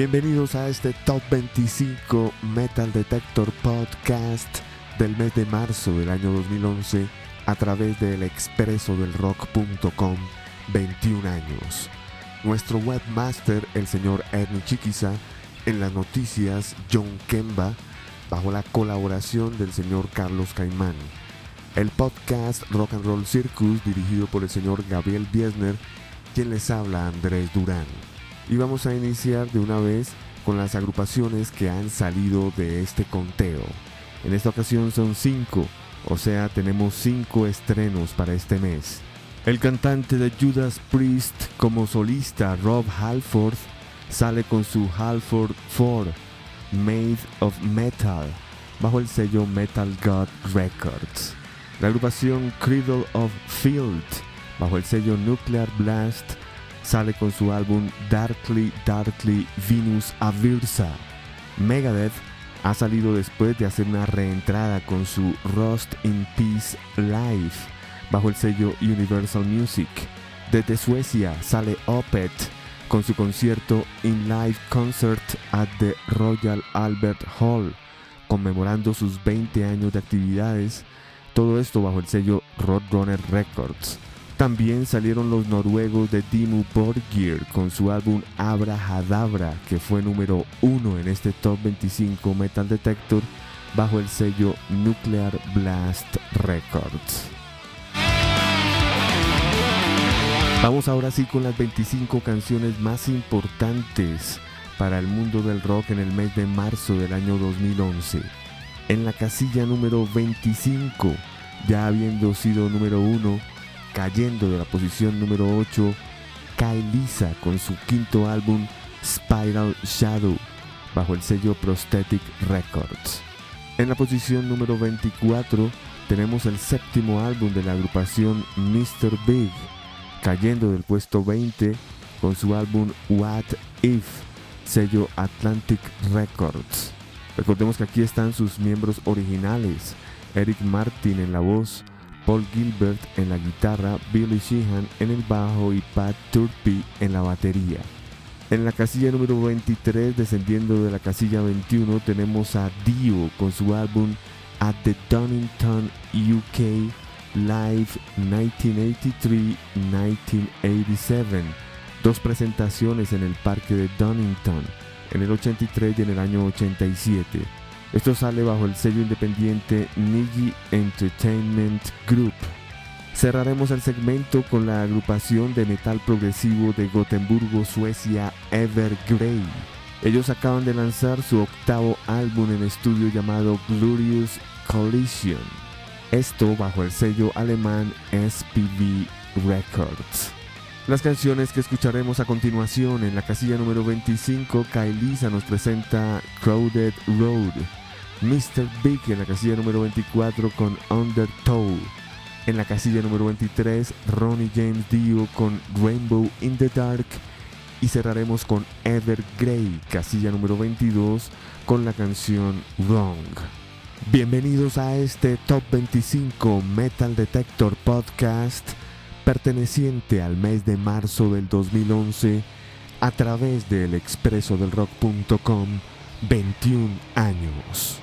Bienvenidos a este Top 25 Metal Detector Podcast del mes de marzo del año 2011 a través del expreso del rock.com 21 años. Nuestro webmaster, el señor Ernie Chiquiza, en las noticias John Kemba, bajo la colaboración del señor Carlos Caimán. El podcast Rock and Roll Circus, dirigido por el señor Gabriel Biesner, quien les habla Andrés Durán. Y vamos a iniciar de una vez con las agrupaciones que han salido de este conteo. En esta ocasión son cinco, o sea, tenemos cinco estrenos para este mes. El cantante de Judas Priest como solista Rob Halford sale con su Halford 4 Made of Metal bajo el sello Metal God Records. La agrupación Cradle of Field bajo el sello Nuclear Blast sale con su álbum Darkly Darkly Venus Aversa. Megadeth ha salido después de hacer una reentrada con su Rust in Peace Live bajo el sello Universal Music. Desde Suecia sale Opet con su concierto In Live Concert at the Royal Albert Hall, conmemorando sus 20 años de actividades, todo esto bajo el sello Roadrunner Records. También salieron los noruegos de Dimmu Borgir con su álbum Abra Hadabra, que fue número uno en este Top 25 Metal Detector bajo el sello Nuclear Blast Records. Vamos ahora sí con las 25 canciones más importantes para el mundo del rock en el mes de marzo del año 2011. En la casilla número 25, ya habiendo sido número 1, cayendo de la posición número 8, Kyle Lisa con su quinto álbum Spiral Shadow bajo el sello Prosthetic Records. En la posición número 24 tenemos el séptimo álbum de la agrupación Mr. Big, cayendo del puesto 20 con su álbum What If, sello Atlantic Records. Recordemos que aquí están sus miembros originales, Eric Martin en la voz, Paul Gilbert en la guitarra, Billy Sheehan en el bajo y Pat Turpin en la batería. En la casilla número 23, descendiendo de la casilla 21, tenemos a Dio con su álbum At the Donington UK Live 1983-1987. Dos presentaciones en el parque de Donington en el 83 y en el año 87. Esto sale bajo el sello independiente Niji Entertainment Group. Cerraremos el segmento con la agrupación de metal progresivo de Gotemburgo, Suecia, Evergrey. Ellos acaban de lanzar su octavo álbum en estudio llamado Glorious Collision. Esto bajo el sello alemán SPV Records. Las canciones que escucharemos a continuación en la casilla número 25, Kailisa nos presenta Crowded Road. Mr. Big en la casilla número 24 con Undertow. En la casilla número 23, Ronnie James Dio con Rainbow in the Dark. Y cerraremos con Evergrey, casilla número 22, con la canción Wrong. Bienvenidos a este Top 25 Metal Detector Podcast perteneciente al mes de marzo del 2011 a través del expreso del rock.com 21 años.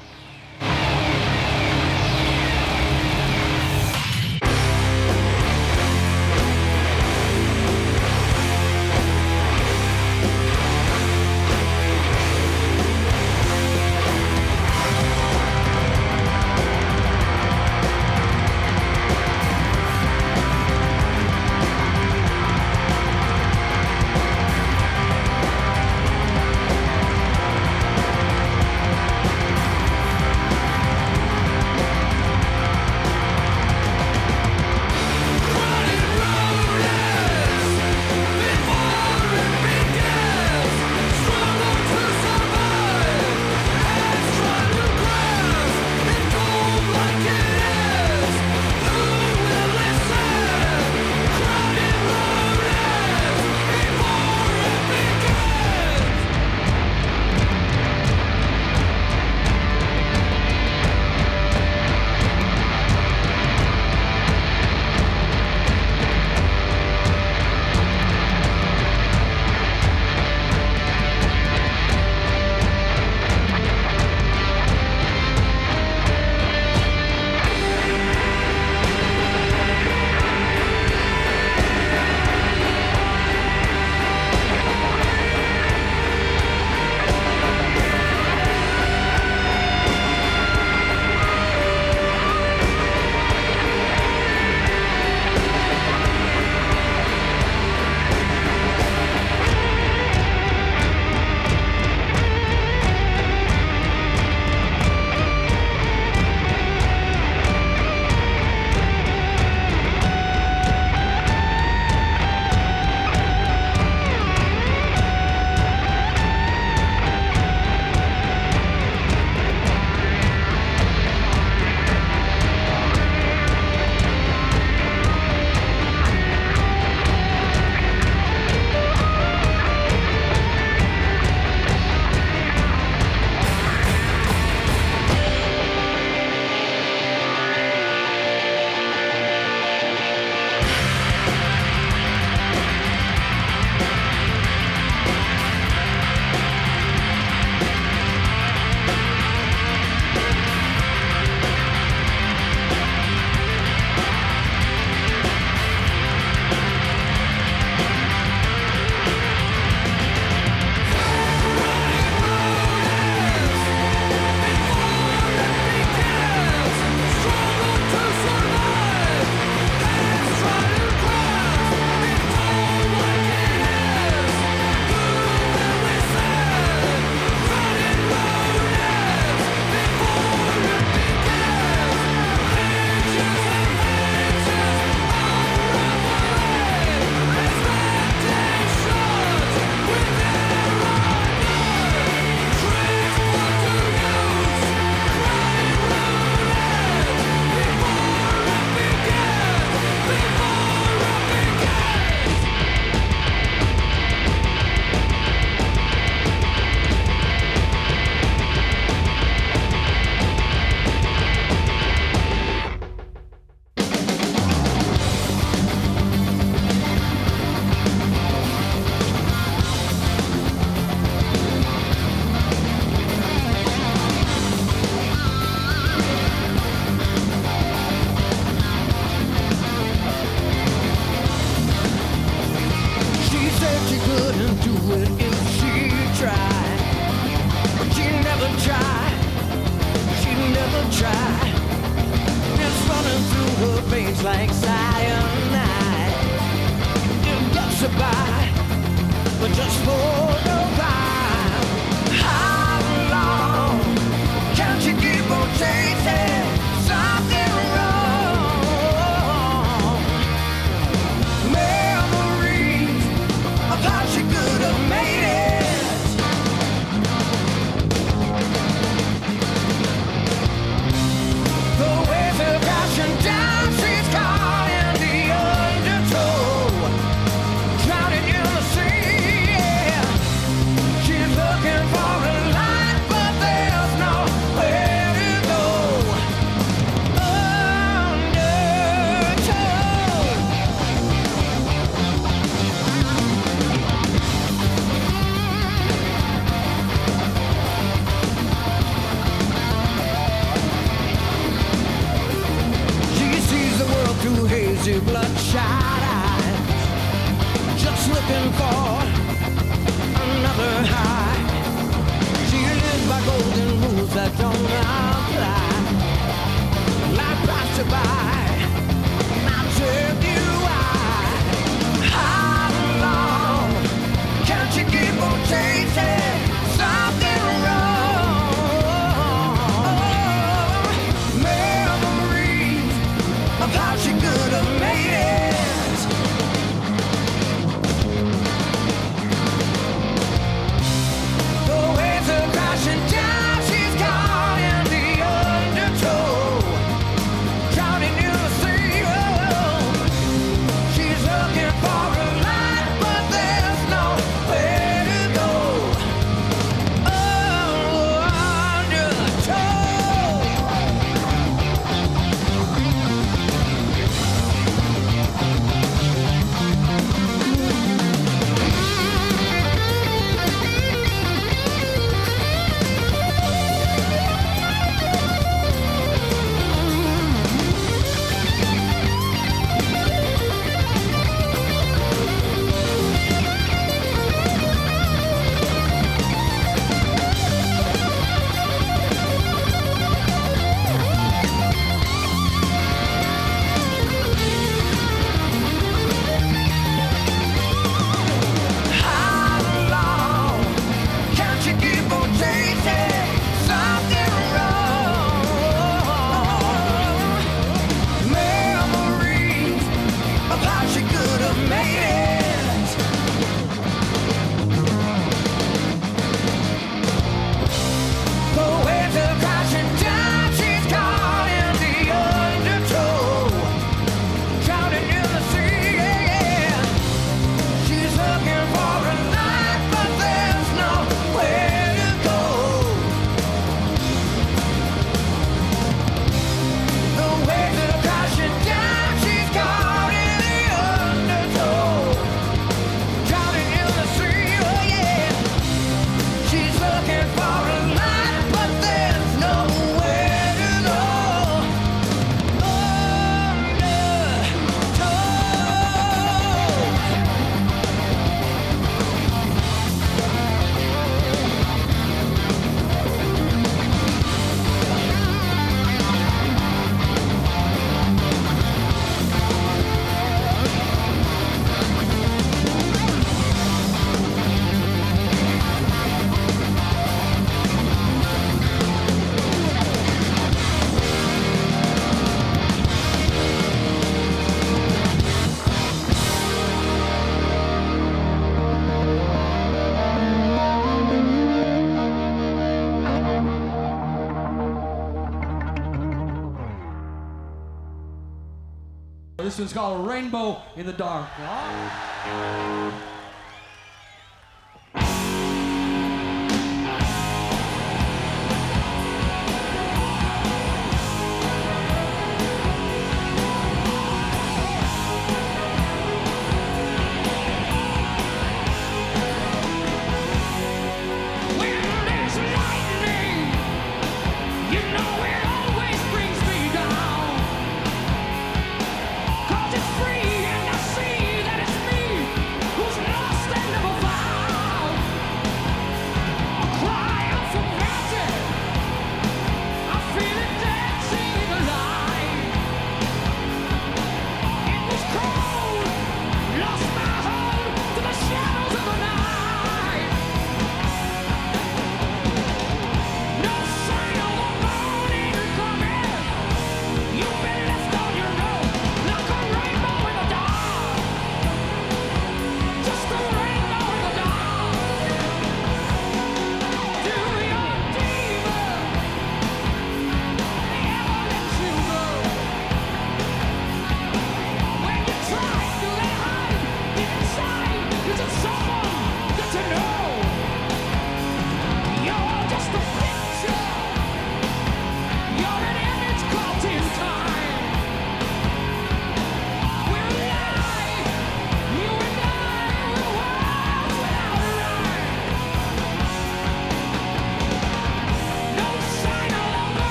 This one's called Rainbow in the Dark.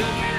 you.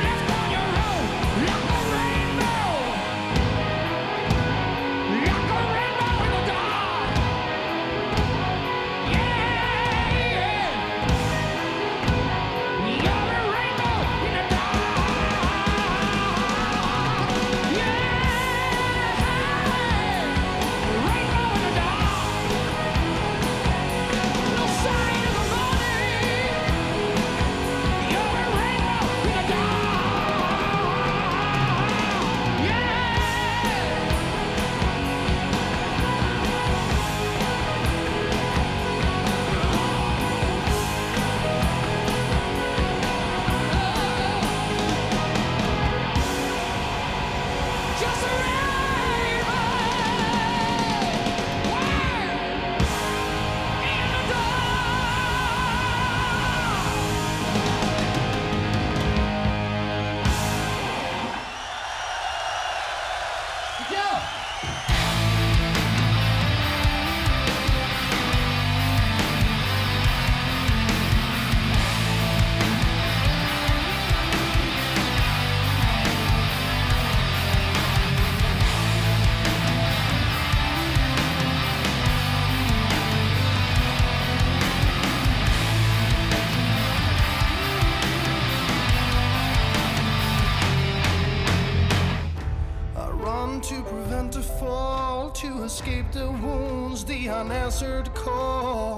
unanswered call.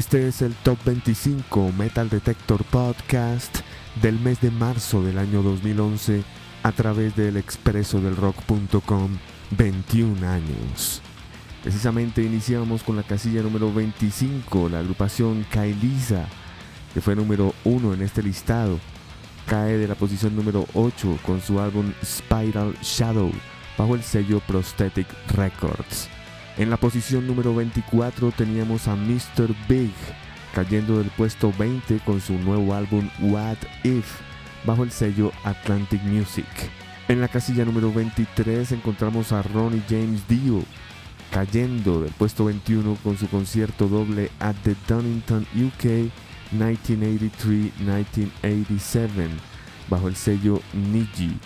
Este es el Top 25 Metal Detector Podcast del mes de marzo del año 2011 a través del expreso del rock.com 21 años. Precisamente iniciamos con la casilla número 25, la agrupación Kailisa, que fue número 1 en este listado. Cae de la posición número 8 con su álbum Spiral Shadow bajo el sello Prosthetic Records. En la posición número 24 teníamos a Mr. Big, cayendo del puesto 20 con su nuevo álbum What If, bajo el sello Atlantic Music. En la casilla número 23 encontramos a Ronnie James Dio, cayendo del puesto 21 con su concierto doble at the Donington UK 1983-1987, bajo el sello Niji.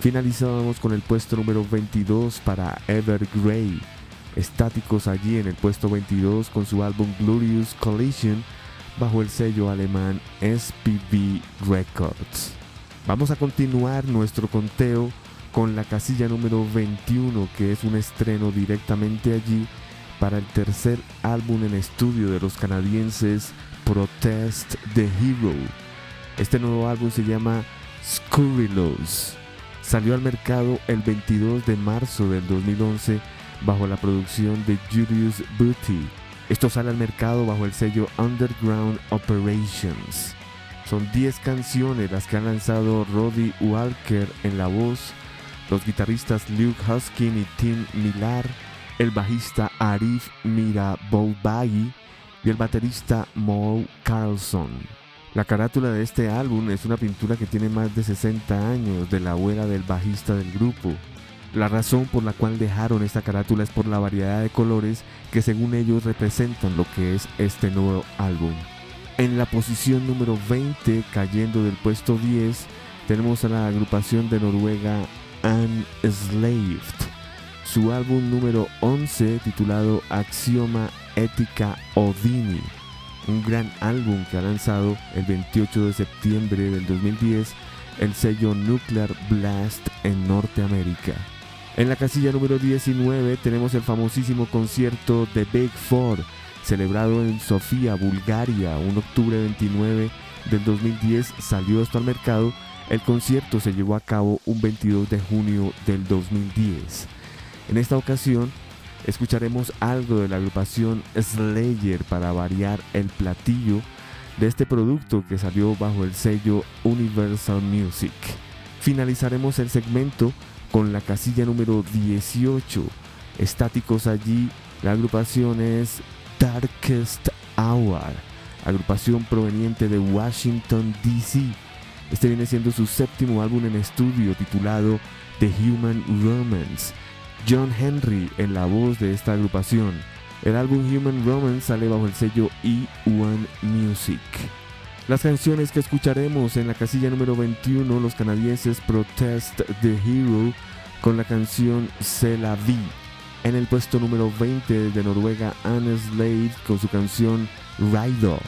Finalizábamos con el puesto número 22 para Evergrey, estáticos allí en el puesto 22 con su álbum Glorious Collision bajo el sello alemán SPV Records. Vamos a continuar nuestro conteo con la casilla número 21 que es un estreno directamente allí para el tercer álbum en estudio de los canadienses Protest the Hero. Este nuevo álbum se llama Scurrilous. Salió al mercado el 22 de marzo del 2011 bajo la producción de Julius Booty. Esto sale al mercado bajo el sello Underground Operations. Son 10 canciones las que han lanzado Roddy Walker en la voz, los guitarristas Luke Huskin y Tim Millar, el bajista Arif Mirabolbagi y el baterista Mo Carlson. La carátula de este álbum es una pintura que tiene más de 60 años de la abuela del bajista del grupo. La razón por la cual dejaron esta carátula es por la variedad de colores que según ellos representan lo que es este nuevo álbum. En la posición número 20, cayendo del puesto 10, tenemos a la agrupación de Noruega Unslaved. Su álbum número 11 titulado Axioma Ética Odini. Un gran álbum que ha lanzado el 28 de septiembre del 2010 el sello Nuclear Blast en Norteamérica. En la casilla número 19 tenemos el famosísimo concierto de Big Four, celebrado en Sofía, Bulgaria, un octubre 29 del 2010, salió esto al mercado. El concierto se llevó a cabo un 22 de junio del 2010. En esta ocasión escucharemos algo de la agrupación Slayer para variar el platillo de este producto que salió bajo el sello Universal Music. Finalizaremos el segmento con la casilla número 18. Estáticos allí, la agrupación es Darkest Hour, agrupación proveniente de Washington, D.C. Este viene siendo su séptimo álbum en estudio titulado The Human Romance. John Henry en la voz de esta agrupación. El álbum Human Romance sale bajo el sello E1 Music. Las canciones que escucharemos en la casilla número 21, los canadienses Protest the Hero con la canción C'est la vie. En el puesto número 20 de Noruega, Anne Slade con su canción Rider.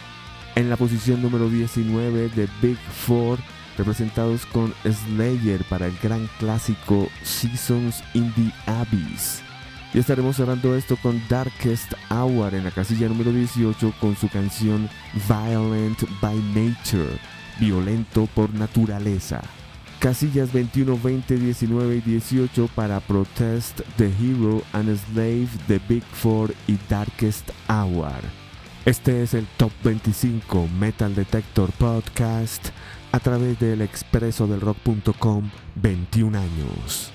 En la posición número 19 de Big Four, representados con Slayer para el gran clásico Seasons in the Abyss. Y estaremos cerrando esto con Darkest Hour en la casilla número 18 con su canción Violent by Nature, violento por naturaleza. Casillas 21, 20, 19 y 18 para Protest, The Hero and Slave, The Big Four y Darkest Hour. Este es el Top 25 Metal Detector Podcast a través del expreso del rock.com 21 años.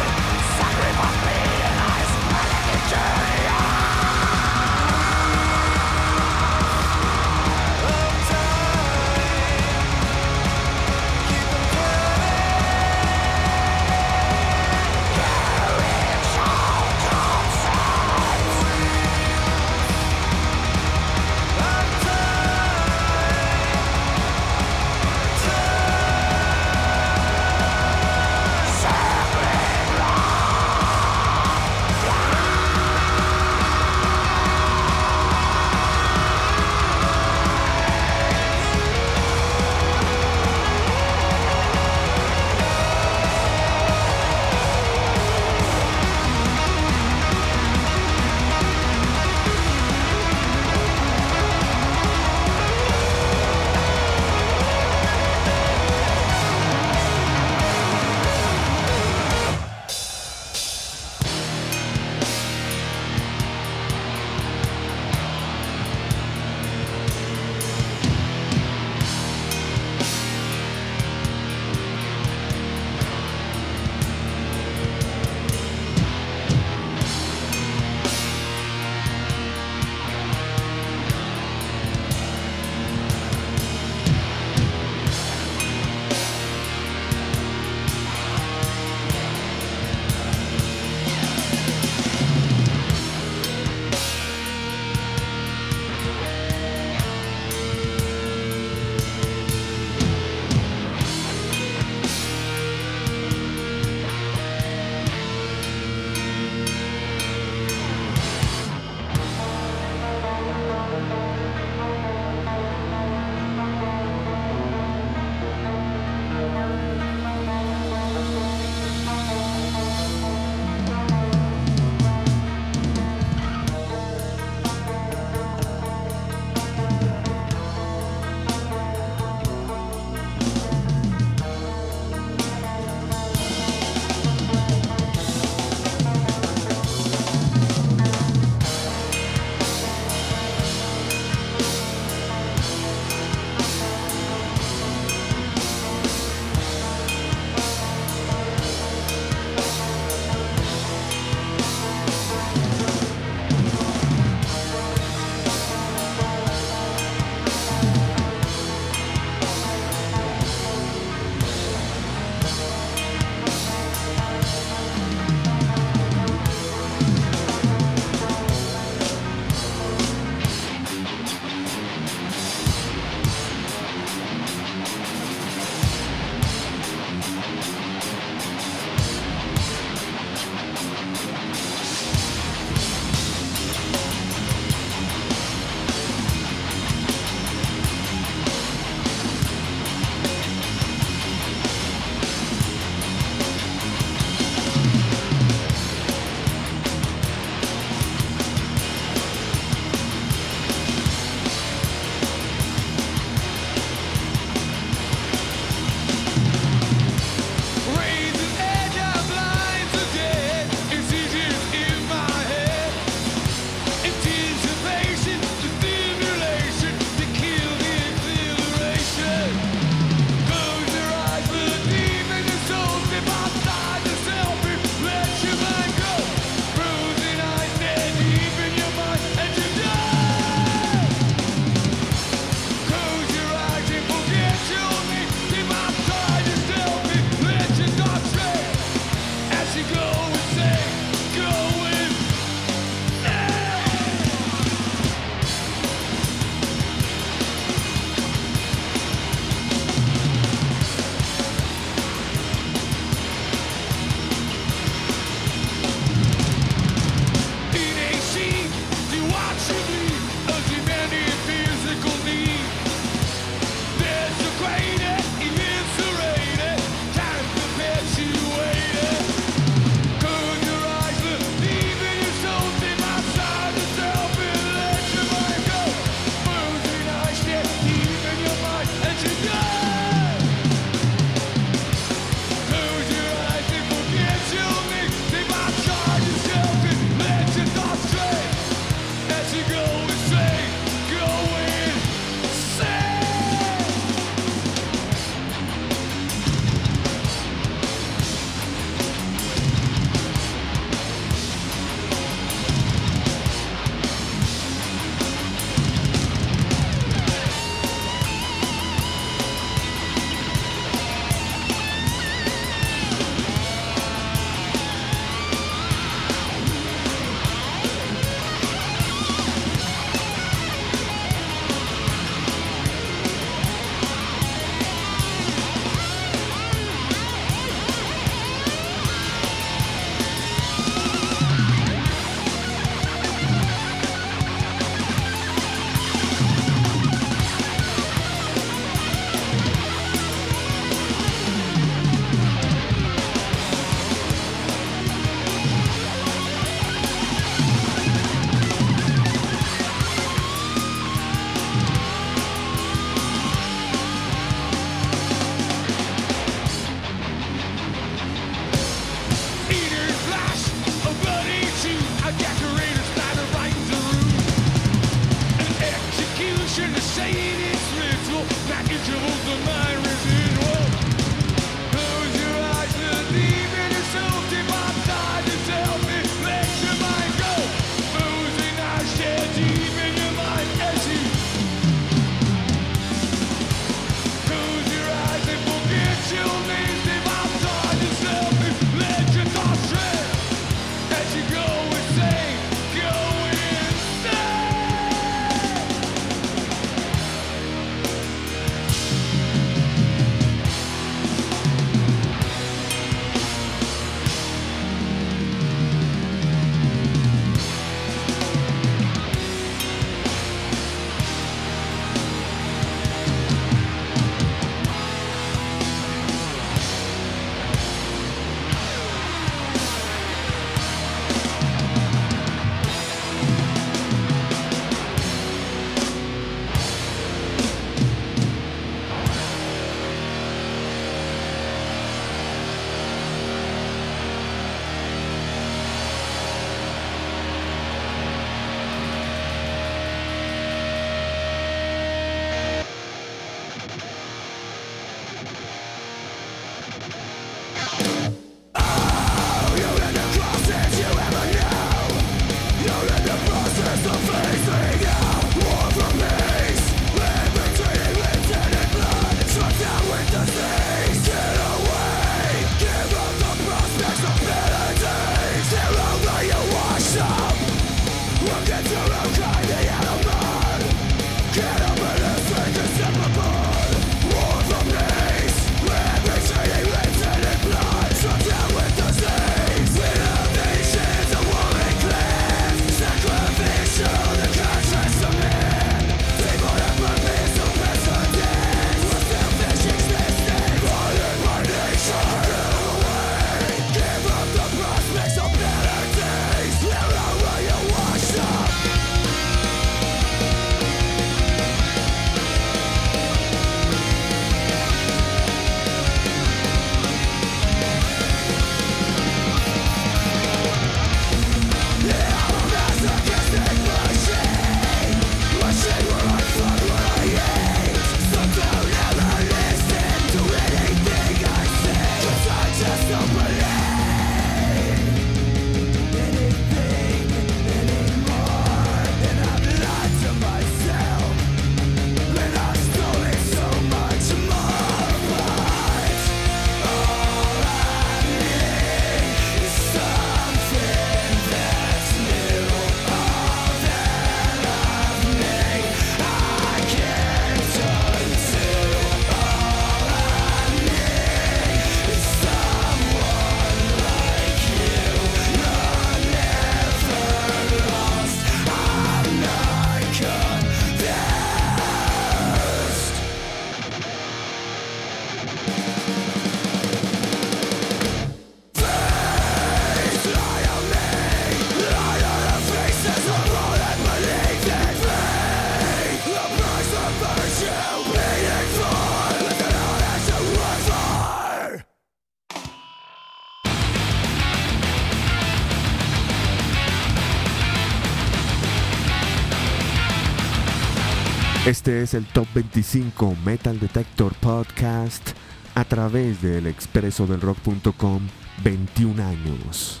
Este es el Top 25 Metal Detector Podcast a través del expreso del rock.com 21 años.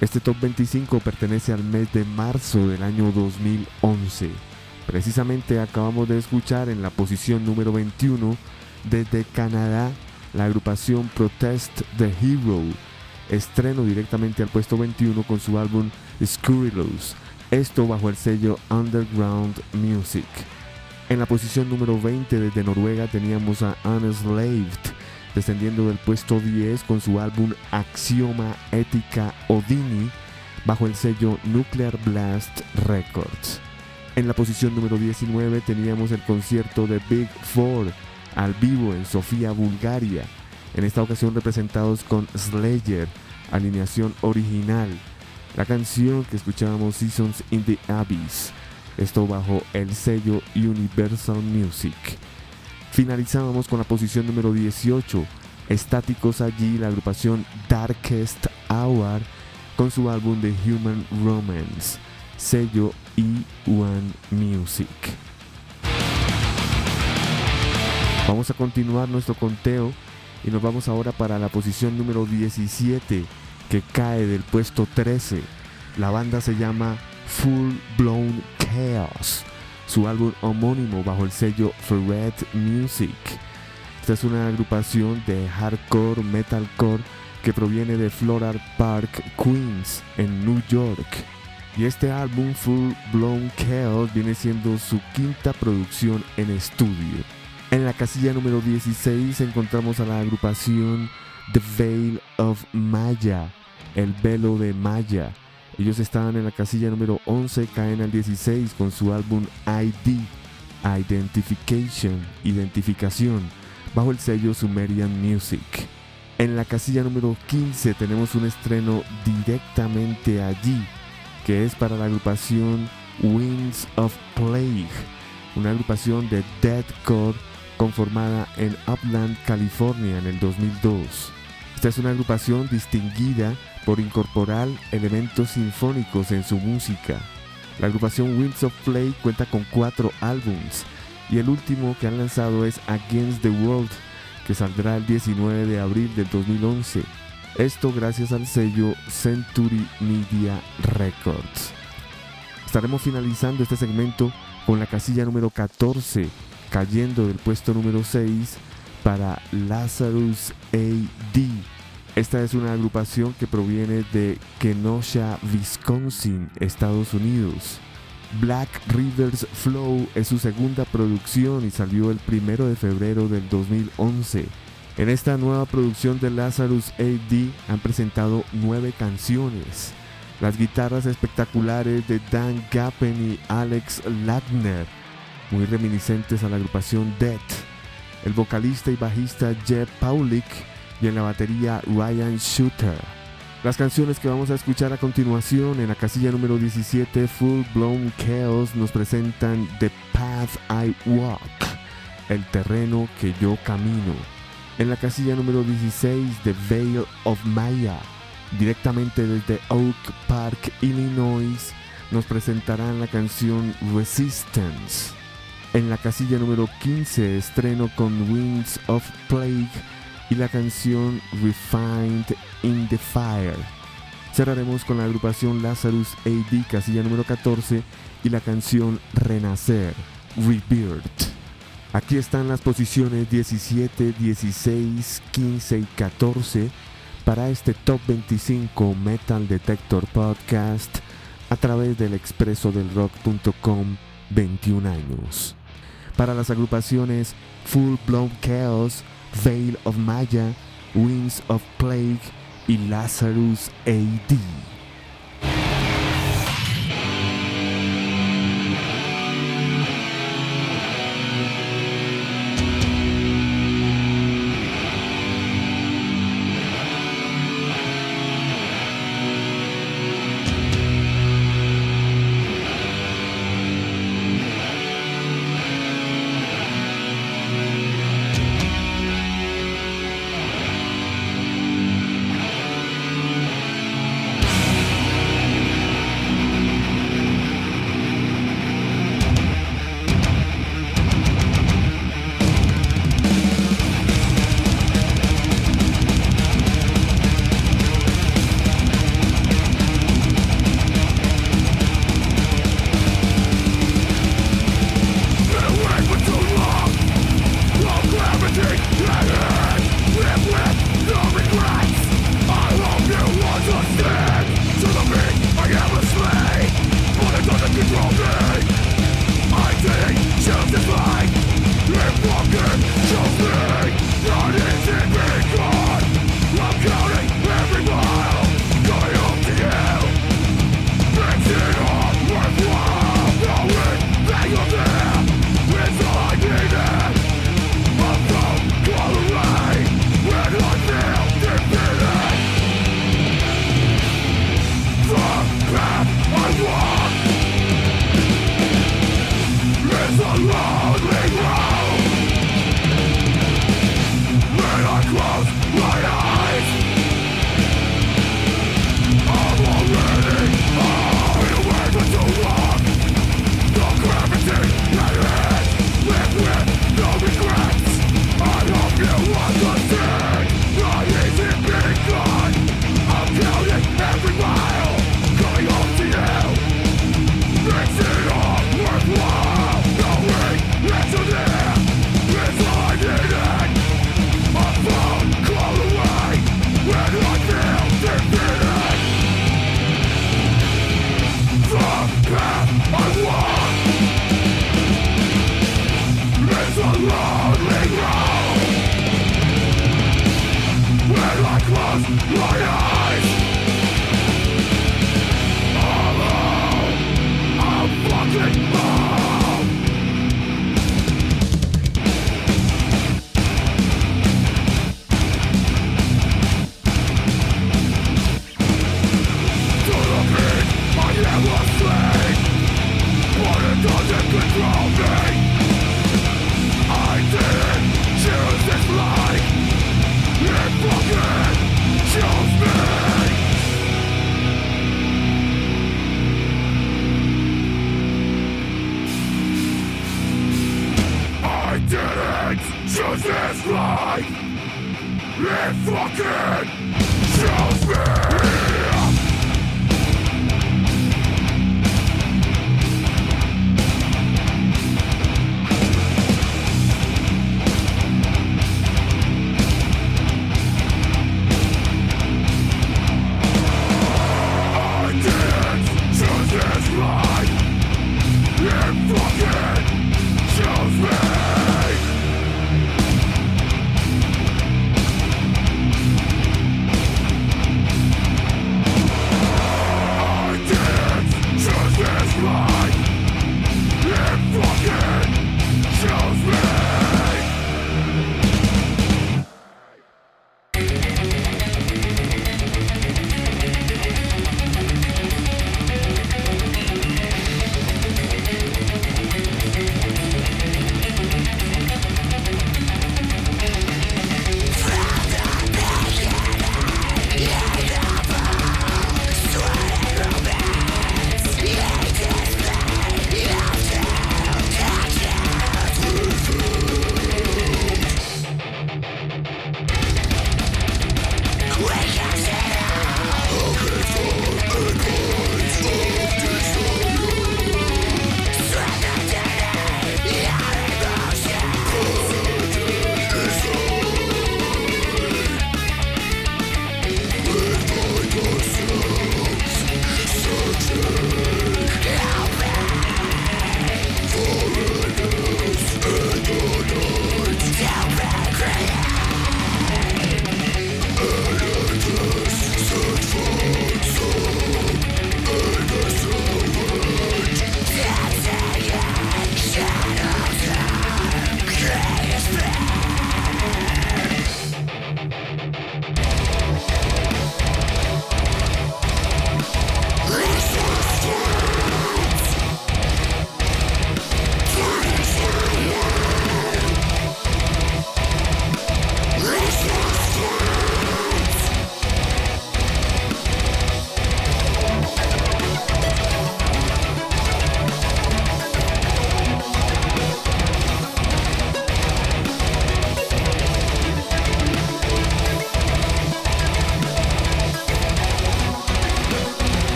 Este Top 25 pertenece al mes de marzo del año 2011. Precisamente acabamos de escuchar en la posición número 21 desde Canadá la agrupación Protest the Hero, estreno directamente al puesto 21 con su álbum Scurrilous, esto bajo el sello Underground Music. En la posición número 20 desde Noruega teníamos a Unslaved, descendiendo del puesto 10 con su álbum Axioma Ética Odini bajo el sello Nuclear Blast Records. En la posición número 19 teníamos el concierto de Big Four al vivo en Sofía, Bulgaria, en esta ocasión representados con Slayer, alineación original. La canción que escuchábamos Seasons in the Abyss, esto bajo el sello Universal Music. Finalizábamos con la posición número 18, estáticos allí la agrupación Darkest Hour con su álbum The Human Romance, sello E1 Music. Vamos a continuar nuestro conteo y nos vamos ahora para la posición número 17 que cae del puesto 13. La banda se llama Full Blown Chaos, su álbum homónimo bajo el sello Ferret Music. Esta es una agrupación de hardcore metalcore que proviene de Floral Park, Queens, en New York. Y este álbum Full Blown Chaos viene siendo su quinta producción en estudio. En la casilla número 16 encontramos a la agrupación The Veil of Maya, el velo de Maya. Ellos estaban en la casilla número 11, caen al 16 con su álbum ID, Identification, Identificación, bajo el sello Sumerian Music. En la casilla número 15 tenemos un estreno directamente allí, que es para la agrupación Winds of Plague, una agrupación de deathcore conformada en Upland, California en el 2002. Esta es una agrupación distinguida por incorporar elementos sinfónicos en su música. La agrupación Winds of Play cuenta con cuatro álbums y el último que han lanzado es Against the World, que saldrá el 19 de abril del 2011. Esto gracias al sello Century Media Records. Estaremos finalizando este segmento con la casilla número 14, cayendo del puesto número 6 para Lazarus AD. Esta es una agrupación que proviene de Kenosha, Wisconsin, Estados Unidos. Black Rivers Flow es su segunda producción y salió el primero de febrero del 2011. En esta nueva producción de Lazarus AD han presentado nueve canciones. Las guitarras espectaculares de Dan Gappen y Alex Lagner, muy reminiscentes a la agrupación Death. El vocalista y bajista Jeb Paulik y en la batería Ryan Shooter. Las canciones que vamos a escuchar a continuación en la casilla número 17 Full Blown Chaos nos presentan The Path I Walk, el terreno que yo camino. En la casilla número 16 The Veil of Maya, directamente desde Oak Park, Illinois, nos presentarán la canción Resistance. En la casilla número 15 estreno con Winds of Plague y la canción Refined in the Fire. Cerraremos con la agrupación Lazarus AD, casilla número 14, y la canción Renacer, Rebirth. Aquí están las posiciones 17, 16, 15 y 14 para este Top 25 Metal Detector Podcast a través del expreso del rock.com 21 años. Para las agrupaciones Full Blown Chaos, Veil of Maya, Winds of Plague y Lazarus AD.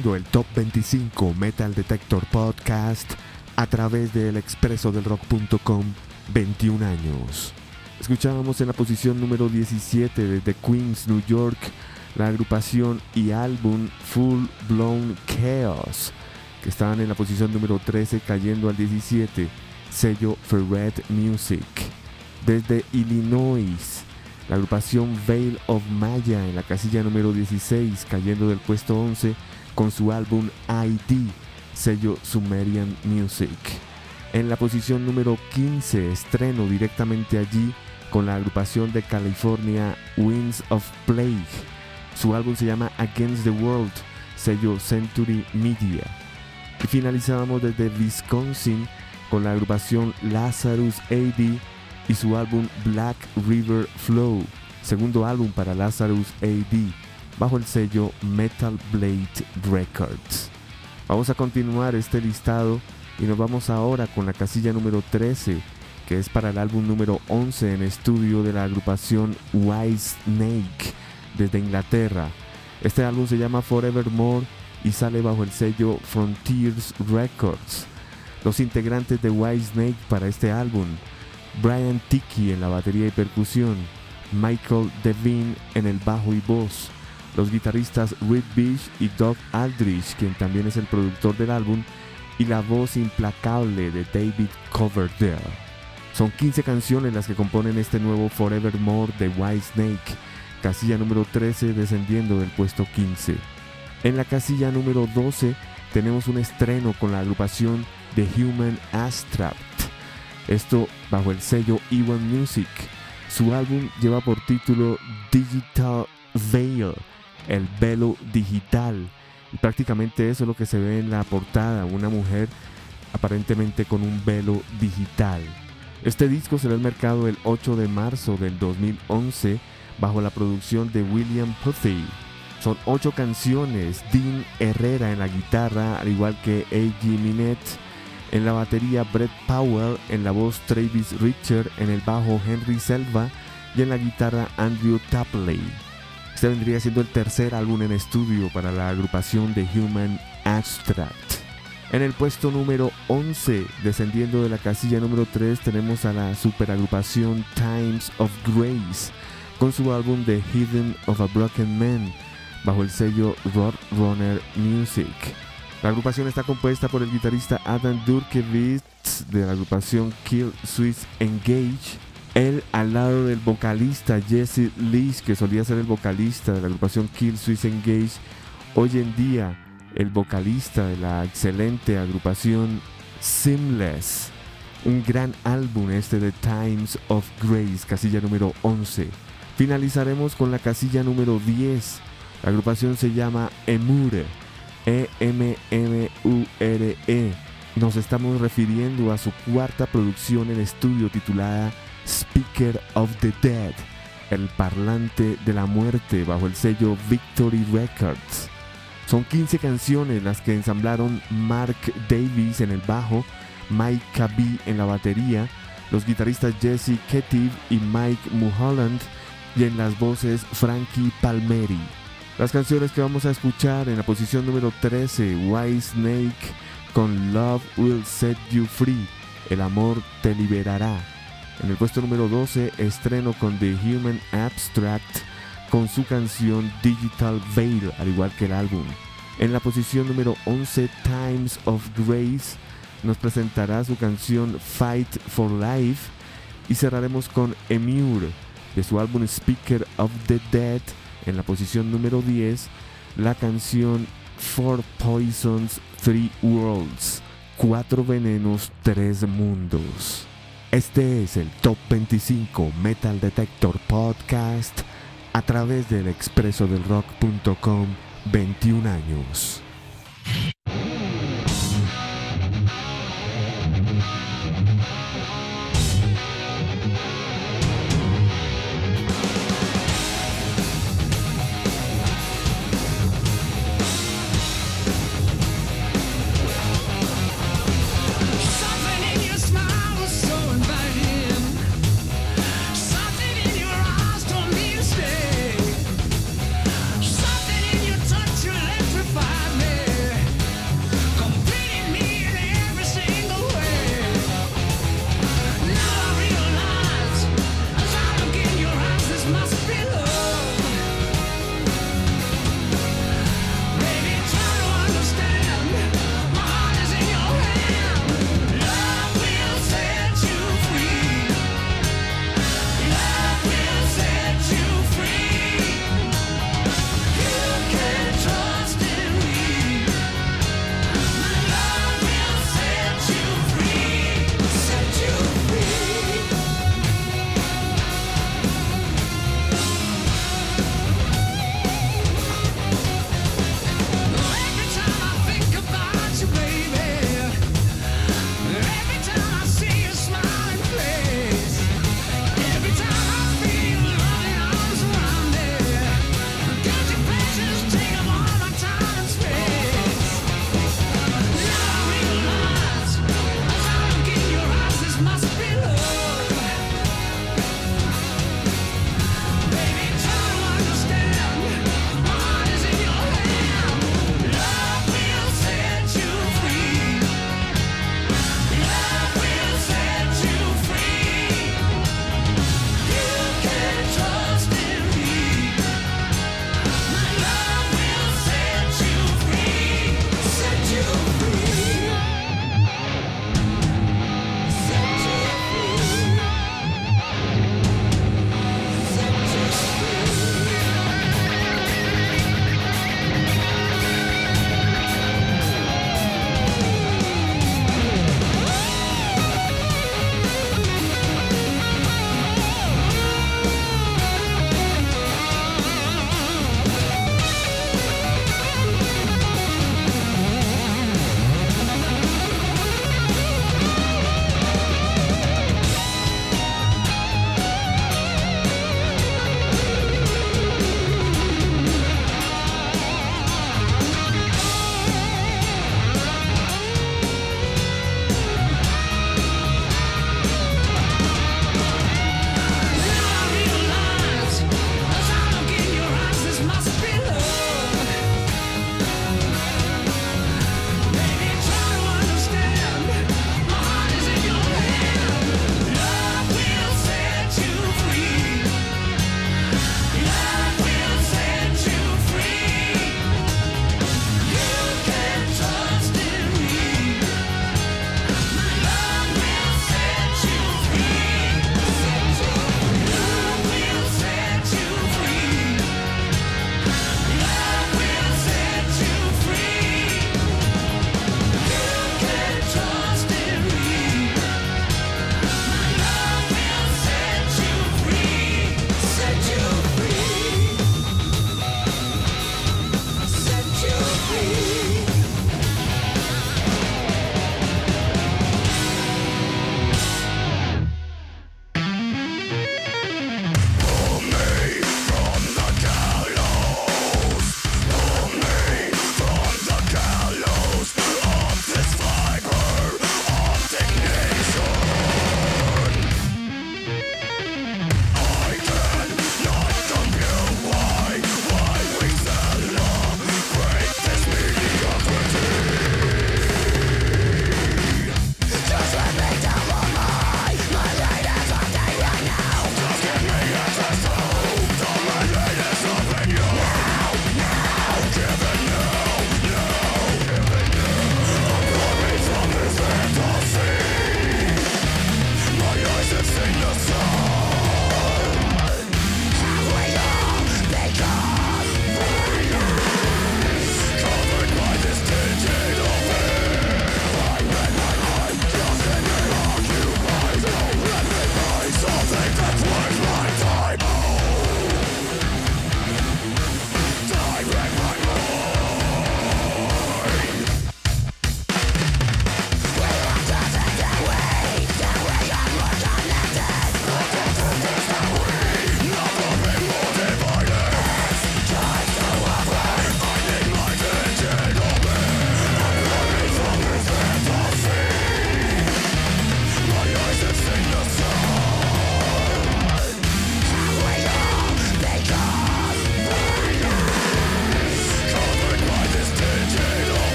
El Top 25 Metal Detector Podcast a través del expreso del rock.com 21 años. Escuchábamos en la posición número 17 de The Queens, New York, la agrupación y álbum Full Blown Chaos, que estaban en la posición número 13 cayendo al 17, sello Ferret Music. Desde Illinois, la agrupación Veil of Maya en la casilla número 16, cayendo del puesto 11 con su álbum ID, sello Sumerian Music. En la posición número 15, estreno directamente allí con la agrupación de California Winds of Plague. Su álbum se llama Against the World, sello Century Media. Y finalizábamos desde Wisconsin con la agrupación Lazarus AD y su álbum Black River Flow, segundo álbum para Lazarus AD, bajo el sello Metal Blade Records. Vamos a continuar este listado y nos vamos ahora con la casilla número 13, que es para el álbum número 11 en estudio de la agrupación Wise Snake desde Inglaterra. Este álbum se llama Forevermore y sale bajo el sello Frontiers Records. Los integrantes de Wise Snake para este álbum, Brian Tiki en la batería y percusión, Michael Devine en el bajo y voz, los guitarristas Rick Beach y Doug Aldrich, quien también es el productor del álbum, y la voz implacable de David Coverdale. Son 15 canciones las que componen este nuevo Forevermore de White Snake, casilla número 13 descendiendo del puesto 15. En la casilla número 12 tenemos un estreno con la agrupación The Human Abstract. Esto bajo el sello Ewan Music. Su álbum lleva por título Digital Veil, el velo digital. Y prácticamente eso es lo que se ve en la portada, una mujer aparentemente con un velo digital. Este disco será al mercado el 8 de marzo del 2011 bajo la producción de William Putty. Son ocho canciones, Dean Herrera en la guitarra, al igual que A.G. Minette, en la batería Brett Powell, en la voz Travis Richard, en el bajo Henry Selva y en la guitarra Andrew Tapley. Este vendría siendo el tercer álbum en estudio para la agrupación de Human Abstract. En el puesto número 11, descendiendo de la casilla número 3, tenemos a la superagrupación Times of Grace con su álbum The Hidden of a Broken Man bajo el sello Roadrunner Music. La agrupación está compuesta por el guitarrista Adam Durkevitz de la agrupación Kill Swiss Engage, él al lado del vocalista Jesse Lees, que solía ser el vocalista de la agrupación Kill Swiss Engage, hoy en día el vocalista de la excelente agrupación Seamless. Un gran álbum este de Times of Grace, casilla número 11. Finalizaremos con la casilla número 10. La agrupación se llama Emure. E-M-M-U-R-E. Nos estamos refiriendo a su cuarta producción en estudio titulada Speaker of the Dead, el parlante de la muerte bajo el sello Victory Records. Son 15 canciones las que ensamblaron Mark Davis en el bajo, Mike Cabee en la batería, los guitarristas Jesse Kettiv y Mike Mulholland y en las voces Frankie Palmeri. Las canciones que vamos a escuchar en la posición número 13, White Snake con Love Will Set You Free, El amor te liberará. En el puesto número 12, estreno con The Human Abstract con su canción Digital Veil, al igual que el álbum. En la posición número 11, Times of Grace nos presentará su canción Fight for Life y cerraremos con Emure de su álbum Speaker of the Dead en la posición número 10 la canción Four Poisons, Three Worlds, Cuatro Venenos, Tres Mundos. Este es el Top 25 Metal Detector Podcast a través del expreso del rock.com 21 años.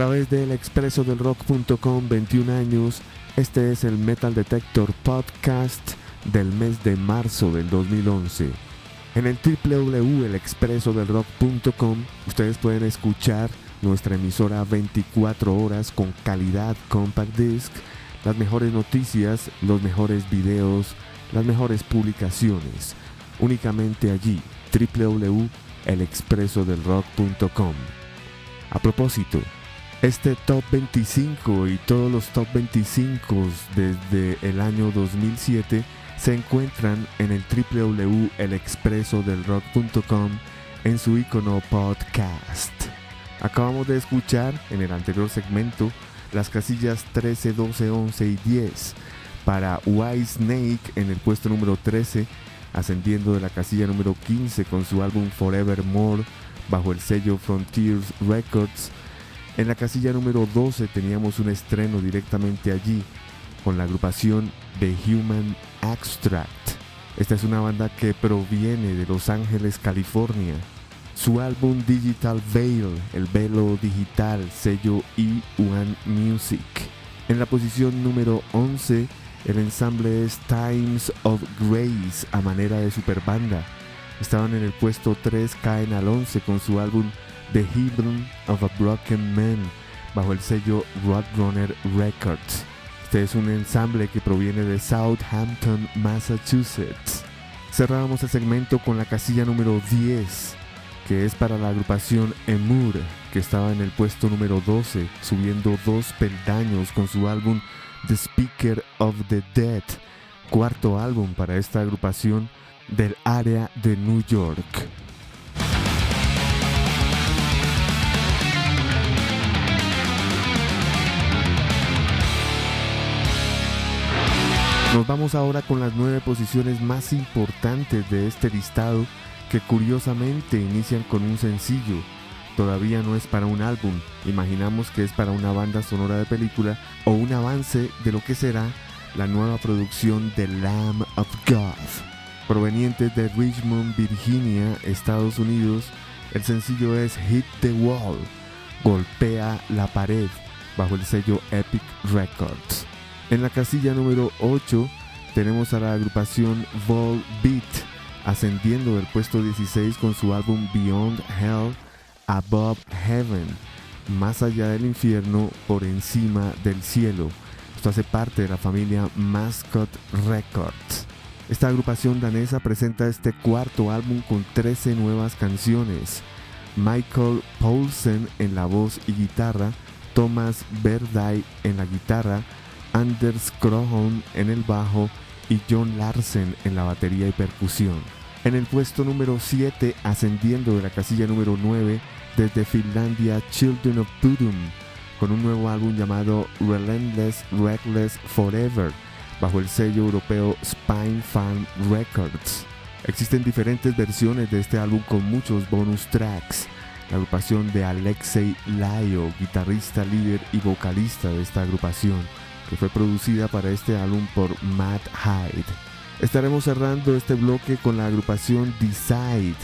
Través del expreso del rock.com 21 años, este es el Metal Detector Podcast del mes de marzo del 2011. En el www.elexpresodelrock.com ustedes pueden escuchar nuestra emisora 24 horas con calidad compact disc, las mejores noticias, los mejores videos, las mejores publicaciones. Únicamente allí, www.elexpresodelrock.com. A propósito, este top 25 y todos los top 25 desde el año 2007 se encuentran en el www.elexpresodelrock.com en su icono podcast. Acabamos de escuchar en el anterior segmento las casillas 13, 12, 11 y 10 para White Snake en el puesto número 13, ascendiendo de la casilla número 15 con su álbum Forevermore bajo el sello Frontiers Records. En la casilla número 12 teníamos un estreno directamente allí con la agrupación The Human Abstract. Esta es una banda que proviene de Los Ángeles, California. Su álbum Digital Veil, el velo digital, sello E1 Music. En la posición número 11, el ensamble es Times of Grace a manera de superbanda. Estaban en el puesto 3, caen al 11 con su álbum The Hymn of a Broken Man bajo el sello Roadrunner Records. Este es un ensamble que proviene de Southampton, Massachusetts. Cerrábamos el segmento con la casilla número 10, que es para la agrupación Emur, que estaba en el puesto número 12, subiendo dos peldaños con su álbum The Speaker of the Dead, cuarto álbum para esta agrupación del área de New York. Nos vamos ahora con las nueve posiciones más importantes de este listado que curiosamente inician con un sencillo, todavía no es para un álbum, imaginamos que es para una banda sonora de película o un avance de lo que será la nueva producción de Lamb of God. Proveniente de Richmond, Virginia, Estados Unidos, el sencillo es Hit the Wall, Golpea la pared, bajo el sello Epic Records. En la casilla número 8 tenemos a la agrupación Volbeat, ascendiendo del puesto 16 con su álbum Beyond Hell, Above Heaven, más allá del infierno, por encima del cielo. Esto hace parte de la familia Mascot Records. Esta agrupación danesa presenta este cuarto álbum con 13 nuevas canciones. Michael Poulsen en la voz y guitarra, Thomas Verday en la guitarra, Anders Krohn en el bajo y John Larsen en la batería y percusión. En el puesto número 7, ascendiendo de la casilla número 9, desde Finlandia, Children of Bodom, con un nuevo álbum llamado Relentless Reckless Forever, bajo el sello europeo Spine Fan Records. Existen diferentes versiones de este álbum con muchos bonus tracks. La agrupación de Alexei Layo, guitarrista, líder y vocalista de esta agrupación, que fue producida para este álbum por Matt Hyde. Estaremos cerrando este bloque con la agrupación Decide,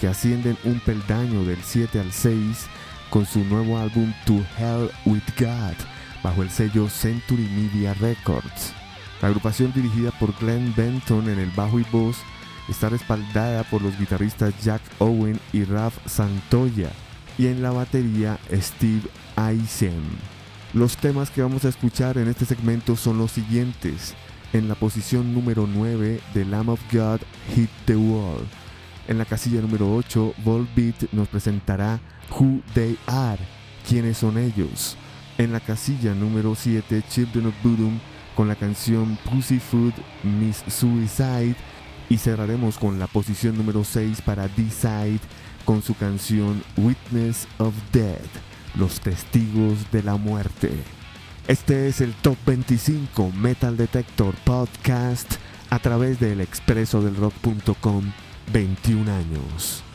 que ascienden un peldaño del 7 al 6 con su nuevo álbum To Hell with God, bajo el sello Century Media Records. La agrupación dirigida por Glenn Benton en el bajo y voz está respaldada por los guitarristas Jack Owen y Raf Santoya y en la batería Steve Eisen. Los temas que vamos a escuchar en este segmento son los siguientes. En la posición número 9 de Lamb of God Hit the Wall. En la casilla número 8, Volbeat nos presentará Who They Are, quiénes son ellos. En la casilla número 7, Children of Bodom con la canción Pussyfoot Miss Suicide y cerraremos con la posición número 6 para D-Side con su canción Witness of Death, los testigos de la muerte. Este es el Top 25 Metal Detector Podcast a través del expreso del rock.com 21 años.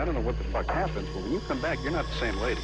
I don't know what the fuck happens, but when you come back, you're not the same lady.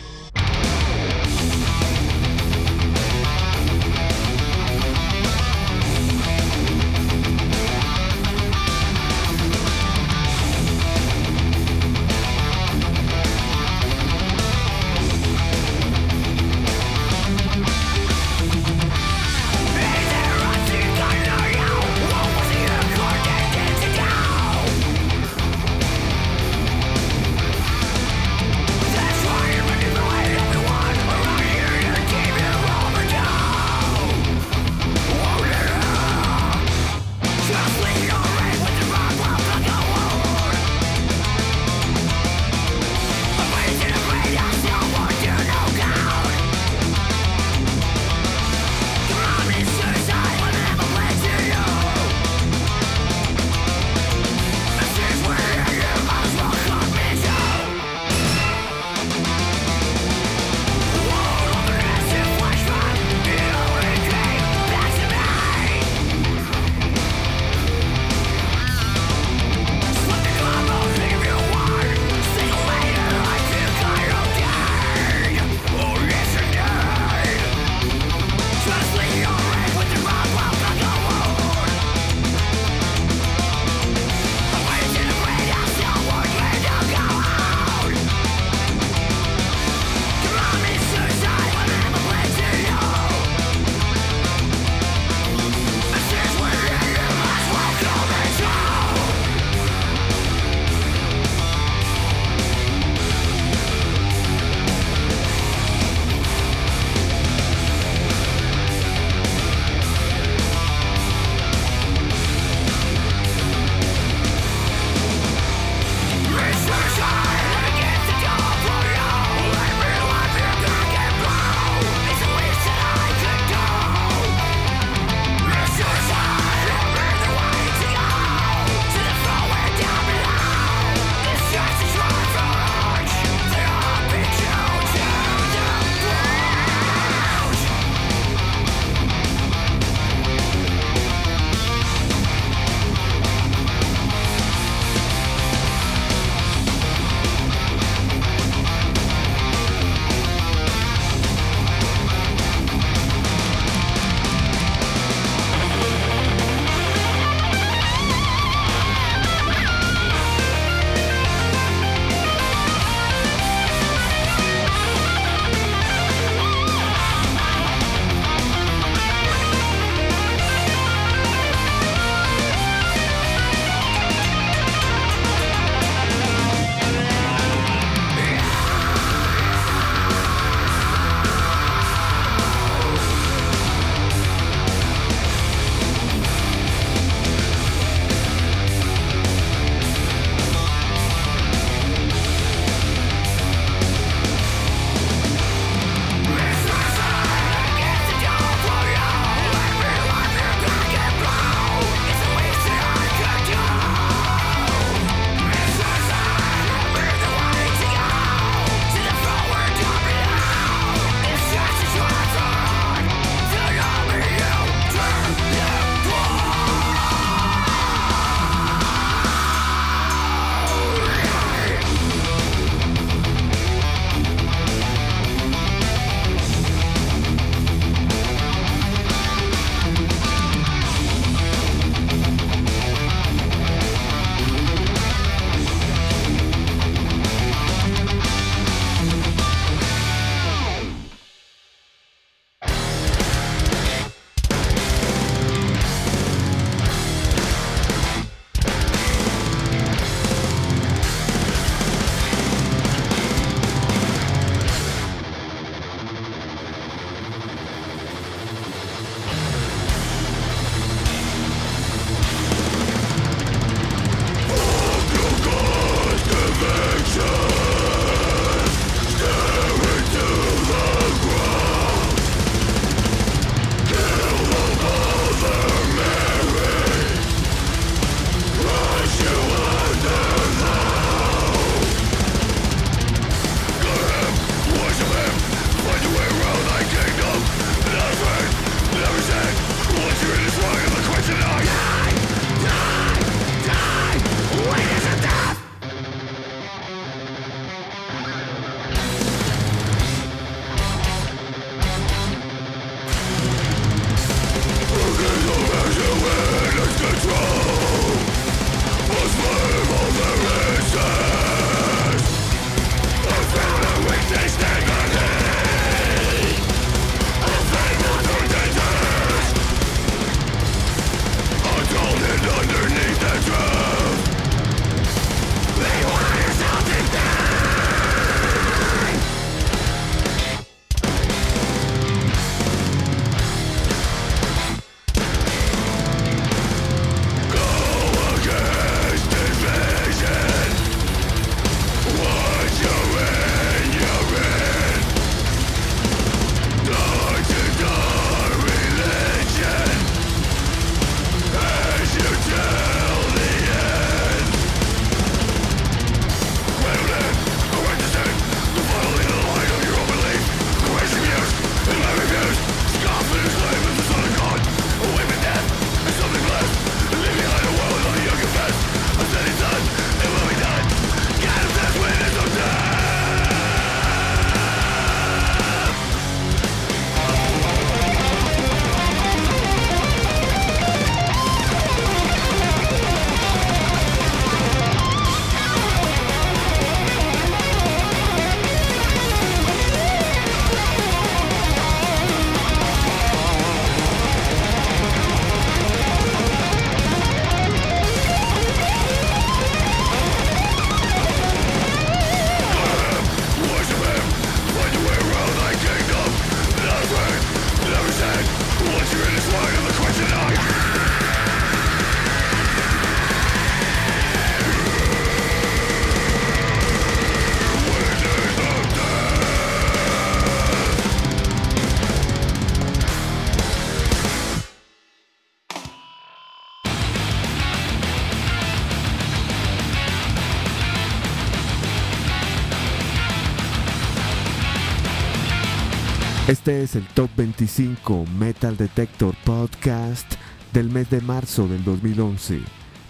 Este es el Top 25 Metal Detector Podcast del mes de marzo del 2011.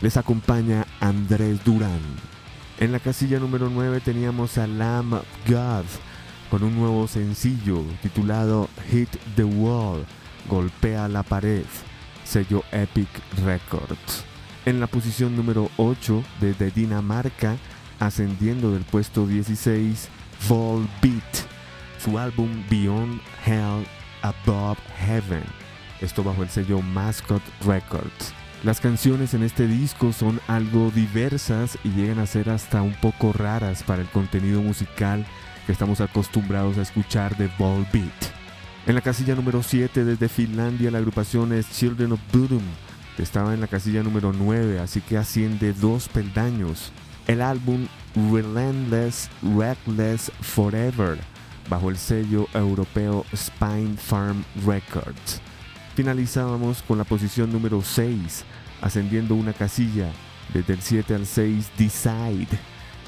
Les acompaña Andrés Durán. En la casilla número 9 teníamos a Lamb of God con un nuevo sencillo titulado Hit the Wall, Golpea la pared, sello Epic Records. En la posición número 8 desde Dinamarca, ascendiendo del puesto 16, Volbeat su álbum Beyond Hell Above Heaven, esto bajo el sello Mascot Records. Las canciones en este disco son algo diversas y llegan a ser hasta un poco raras para el contenido musical que estamos acostumbrados a escuchar de Volbeat. En la casilla número 7 desde Finlandia la agrupación es Children of Bodom, estaba en la casilla número 9, así que asciende dos peldaños. El álbum Relentless Reckless Forever bajo el sello europeo Spine Farm Records. Finalizábamos con la posición número 6, ascendiendo una casilla desde el 7 al 6 Decide,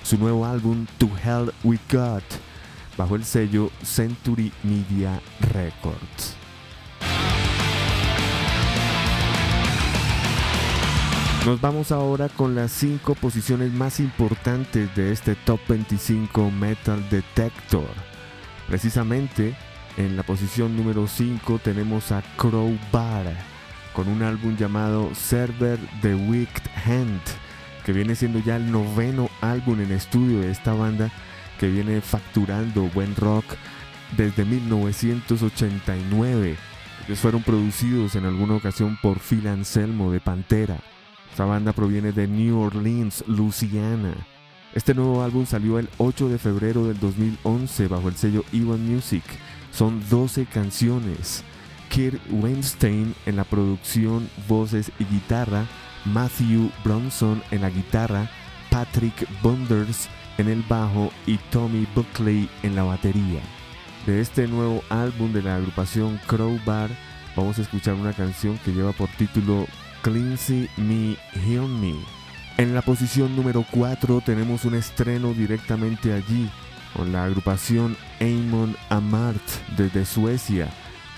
su nuevo álbum To Hell We Got, bajo el sello Century Media Records. Nos vamos ahora con las 5 posiciones más importantes de este Top 25 Metal Detector. Precisamente en la posición número 5 tenemos a Crowbar con un álbum llamado Server The Wicked Hand, que viene siendo ya el noveno álbum en estudio de esta banda que viene facturando buen rock desde 1989. Ellos fueron producidos en alguna ocasión por Phil Anselmo de Pantera. Esta banda proviene de New Orleans, Louisiana. Este nuevo álbum salió el 8 de febrero del 2011 bajo el sello Ewan Music. Son 12 canciones. Kirk Weinstein en la producción, voces y guitarra, Matthew Bronson en la guitarra, Patrick Bonders en el bajo y Tommy Buckley en la batería. De este nuevo álbum de la agrupación Crowbar vamos a escuchar una canción que lleva por título Cleansy Me, Heal Me. En la posición número 4 tenemos un estreno directamente allí con la agrupación Amon Amart desde Suecia,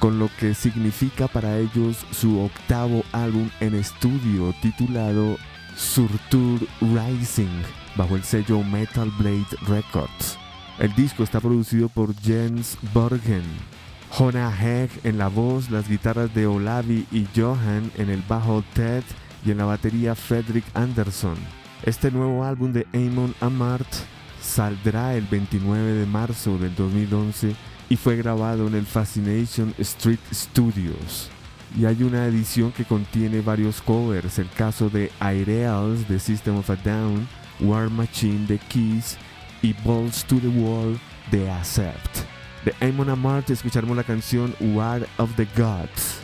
con lo que significa para ellos su octavo álbum en estudio titulado Surtur Rising bajo el sello Metal Blade Records. El disco está producido por Jens Borgen, Jonah Hegg en la voz, las guitarras de Olavi y Johan en el bajo Ted y en la batería Frederick Anderson. Este nuevo álbum de Amon Amart saldrá el 29 de marzo del 2011 y fue grabado en el Fascination Street Studios. Y hay una edición que contiene varios covers, el caso de Aireals de System of a Down, War Machine de Kiss y Balls to the Wall de Accept. De Amon Amart escucharemos la canción War of the Gods.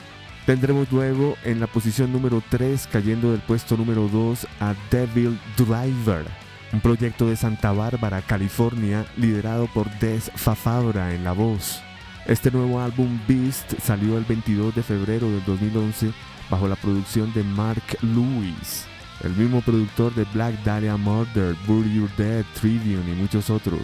Tendremos luego en la posición número 3, cayendo del puesto número 2, a Devil Driver, un proyecto de Santa Bárbara, California, liderado por Des Fafabra en la voz. Este nuevo álbum Beast salió el 22 de febrero del 2011 bajo la producción de Mark Lewis, el mismo productor de Black Dahlia Murder, Bury Your Dead, Tribune y muchos otros.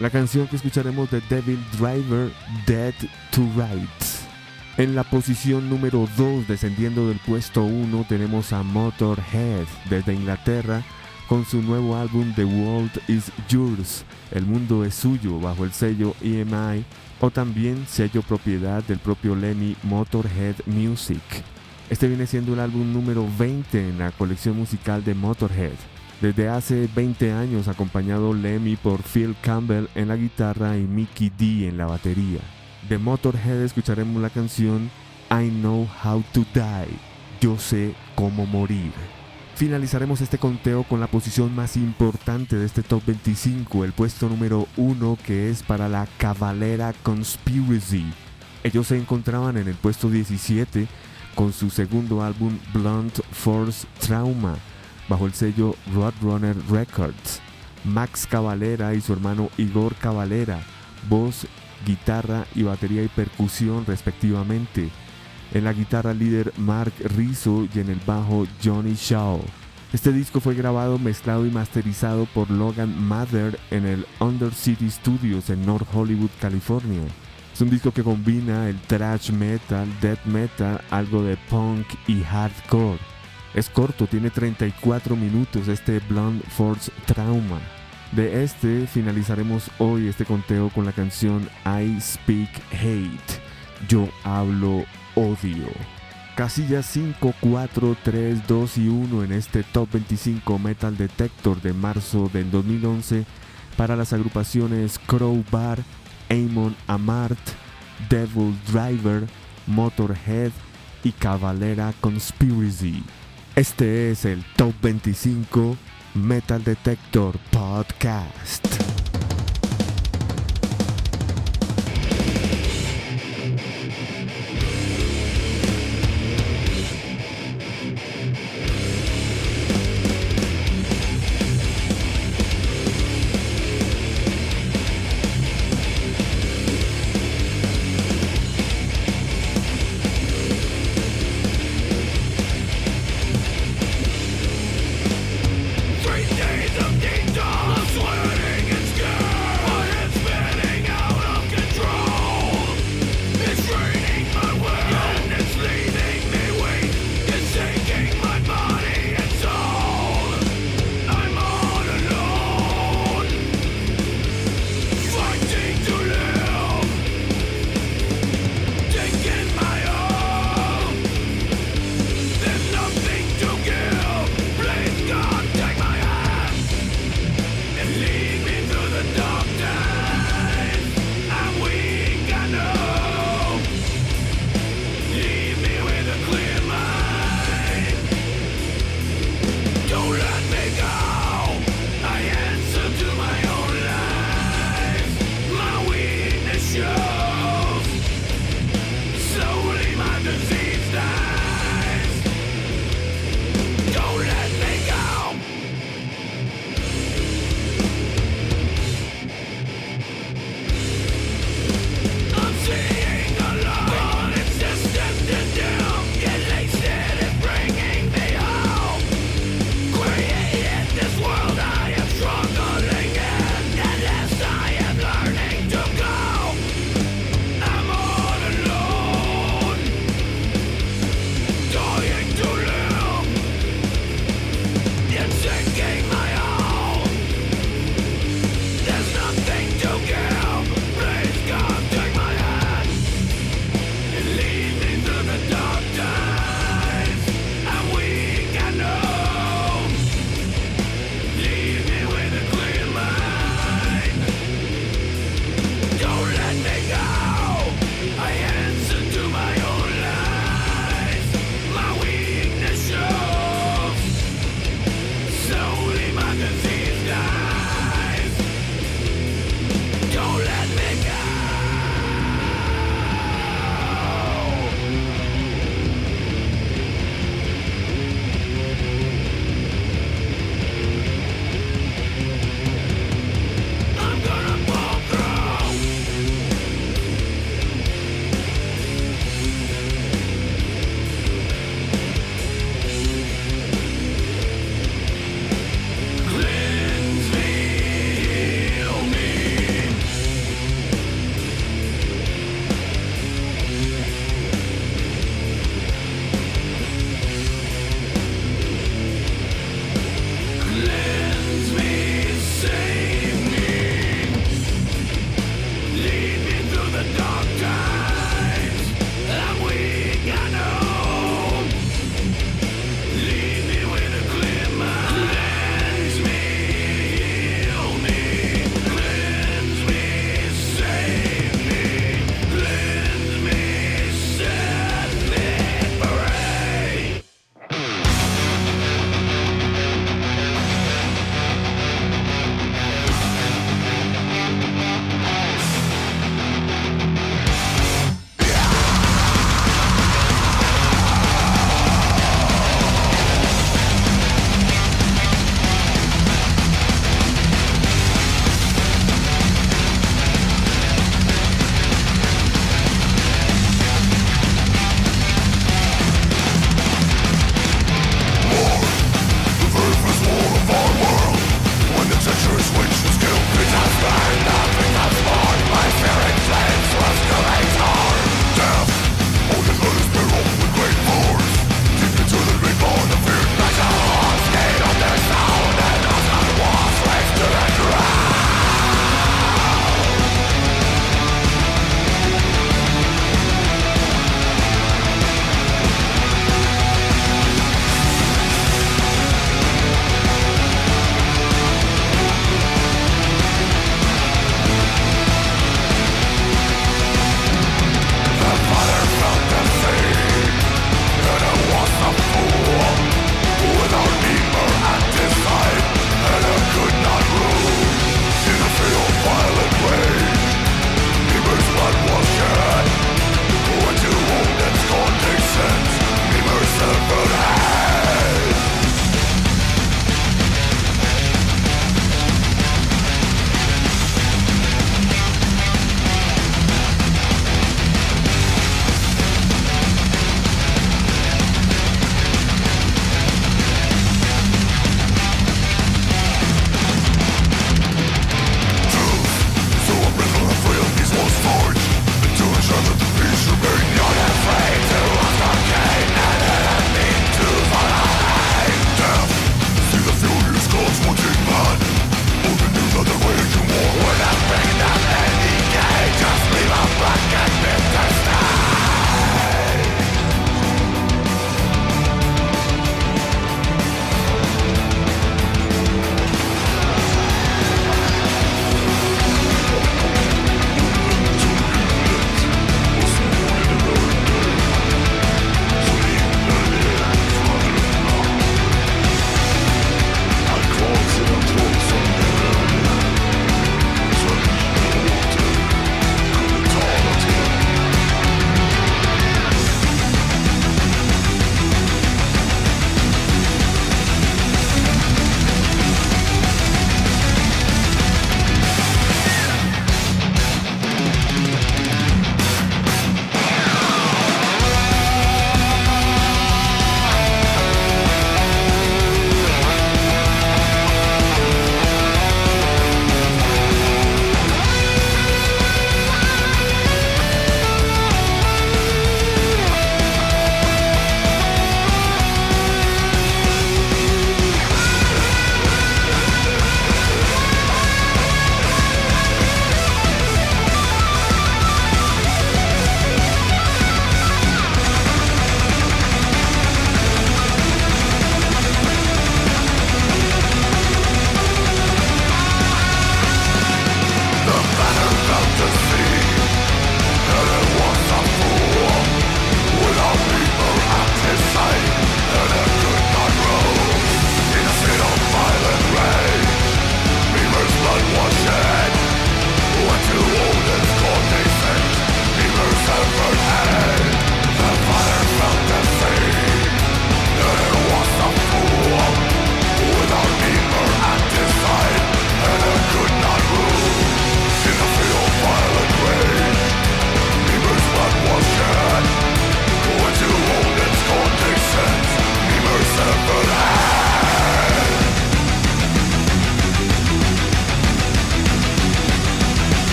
La canción que escucharemos de Devil Driver, Dead to Rights. En la posición número 2, descendiendo del puesto 1, tenemos a Motorhead desde Inglaterra con su nuevo álbum The World is Yours, El mundo es suyo, bajo el sello EMI o también sello propiedad del propio Lemmy Motorhead Music. Este viene siendo el álbum número 20 en la colección musical de Motorhead. Desde hace 20 años acompañado Lemmy por Phil Campbell en la guitarra y Mickey D en la batería. De Motorhead escucharemos la canción I Know How to Die, Yo sé cómo morir. Finalizaremos este conteo con la posición más importante de este top 25, el puesto número 1 que es para la Cavalera Conspiracy. Ellos se encontraban en el puesto 17 con su segundo álbum Blunt Force Trauma, bajo el sello Roadrunner Records. Max Cavalera y su hermano Igor Cavalera, voz guitarra y batería y percusión respectivamente. En la guitarra líder Mark Rizzo y en el bajo Johnny Shaw. Este disco fue grabado, mezclado y masterizado por Logan Mather en el Under City Studios en North Hollywood, California. Es un disco que combina el thrash metal, death metal, algo de punk y hardcore. Es corto, tiene 34 minutos este Blunt Force Trauma. De este finalizaremos hoy este conteo con la canción I Speak Hate. Yo hablo odio. Casillas 5, 4, 3, 2 y 1 en este Top 25 Metal Detector de marzo del 2011 para las agrupaciones Crowbar, Amon Amart, Devil Driver, Motorhead y Cavalera Conspiracy. Este es el Top 25 Metal Detector Podcast.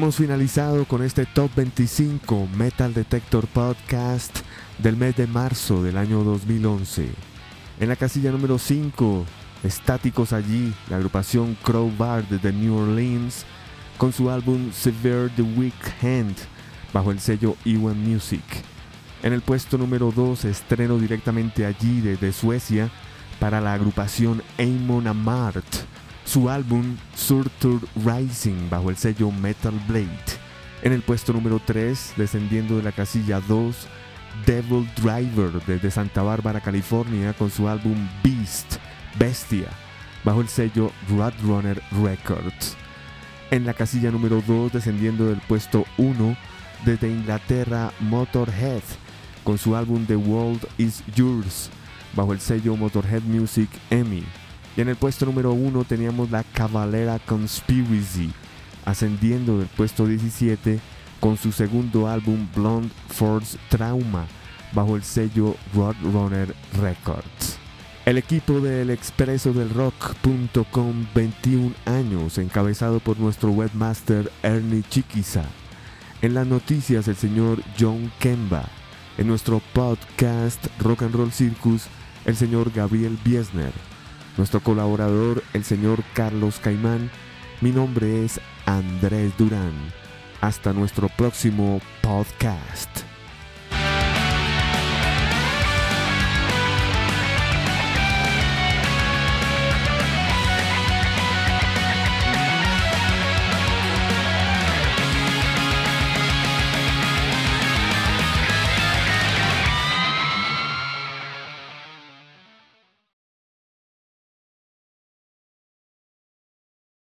Hemos finalizado con este Top 25 Metal Detector Podcast del mes de marzo del año 2011. En la casilla número 5, estáticos allí, la agrupación Crowbar de New Orleans con su álbum Severe the Weak Hand bajo el sello Ewan Music. En el puesto número 2, estreno directamente allí desde Suecia para la agrupación Amon Amart su álbum Surtur Rising bajo el sello Metal Blade. En el puesto número 3, descendiendo de la casilla 2, Devil Driver desde Santa Bárbara, California, con su álbum Beast, Bestia, bajo el sello Roadrunner Records. En la casilla número 2, descendiendo del puesto 1, desde Inglaterra, Motorhead, con su álbum The World Is Yours, bajo el sello Motorhead Music Emmy. Y en el puesto número 1 teníamos la Cavalera Conspiracy, ascendiendo del puesto 17 con su segundo álbum Blonde Force Trauma, bajo el sello Roadrunner Records. El equipo del expreso del rock.com 21 años, encabezado por nuestro webmaster Ernie Chiquiza. En las noticias el señor John Kemba. En nuestro podcast Rock and Roll Circus el señor Gabriel Biesner. Nuestro colaborador el señor Carlos Caimán. Mi nombre es Andrés Durán. Hasta nuestro próximo podcast.